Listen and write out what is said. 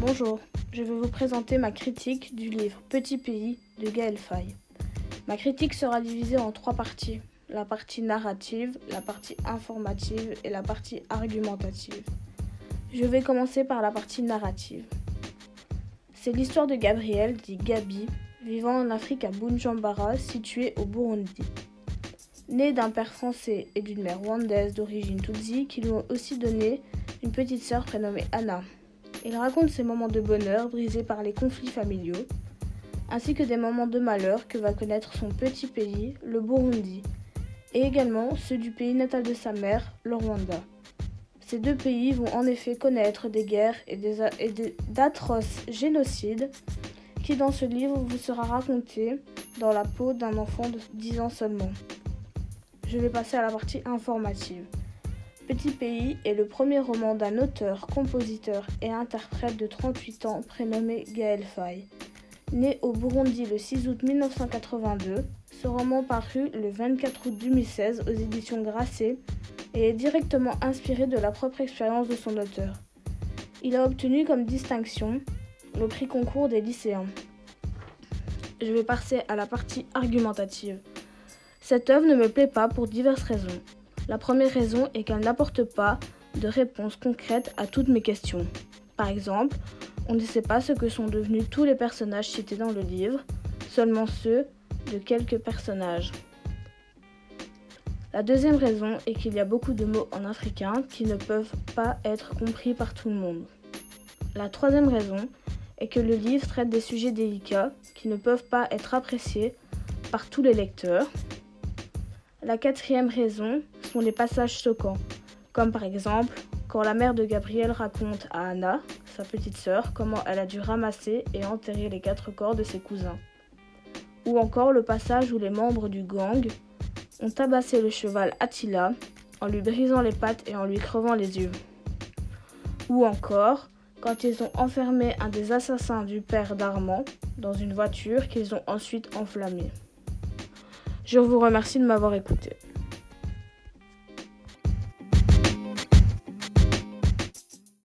Bonjour, je vais vous présenter ma critique du livre Petit pays de Gaël Faye. Ma critique sera divisée en trois parties la partie narrative, la partie informative et la partie argumentative. Je vais commencer par la partie narrative. C'est l'histoire de Gabriel, dit Gabi, vivant en Afrique à Bunjambara, situé au Burundi. Né d'un père français et d'une mère rwandaise d'origine Tutsi qui lui ont aussi donné une petite sœur prénommée Anna. Il raconte ses moments de bonheur brisés par les conflits familiaux, ainsi que des moments de malheur que va connaître son petit pays, le Burundi, et également ceux du pays natal de sa mère, le Rwanda. Ces deux pays vont en effet connaître des guerres et d'atroces génocides qui dans ce livre vous sera raconté dans la peau d'un enfant de 10 ans seulement. Je vais passer à la partie informative. Petit Pays est le premier roman d'un auteur, compositeur et interprète de 38 ans prénommé Gaël Faye. Né au Burundi le 6 août 1982, ce roman parut le 24 août 2016 aux éditions Grasset et est directement inspiré de la propre expérience de son auteur. Il a obtenu comme distinction le prix concours des lycéens. Je vais passer à la partie argumentative. Cette œuvre ne me plaît pas pour diverses raisons. La première raison est qu'elle n'apporte pas de réponse concrète à toutes mes questions. Par exemple, on ne sait pas ce que sont devenus tous les personnages cités dans le livre, seulement ceux de quelques personnages. La deuxième raison est qu'il y a beaucoup de mots en africain qui ne peuvent pas être compris par tout le monde. La troisième raison est que le livre traite des sujets délicats qui ne peuvent pas être appréciés par tous les lecteurs. La quatrième raison sont les passages choquants, comme par exemple quand la mère de Gabriel raconte à Anna, sa petite sœur, comment elle a dû ramasser et enterrer les quatre corps de ses cousins. Ou encore le passage où les membres du gang ont tabassé le cheval Attila en lui brisant les pattes et en lui crevant les yeux. Ou encore quand ils ont enfermé un des assassins du père d'Armand dans une voiture qu'ils ont ensuite enflammée. Je vous remercie de m'avoir écouté.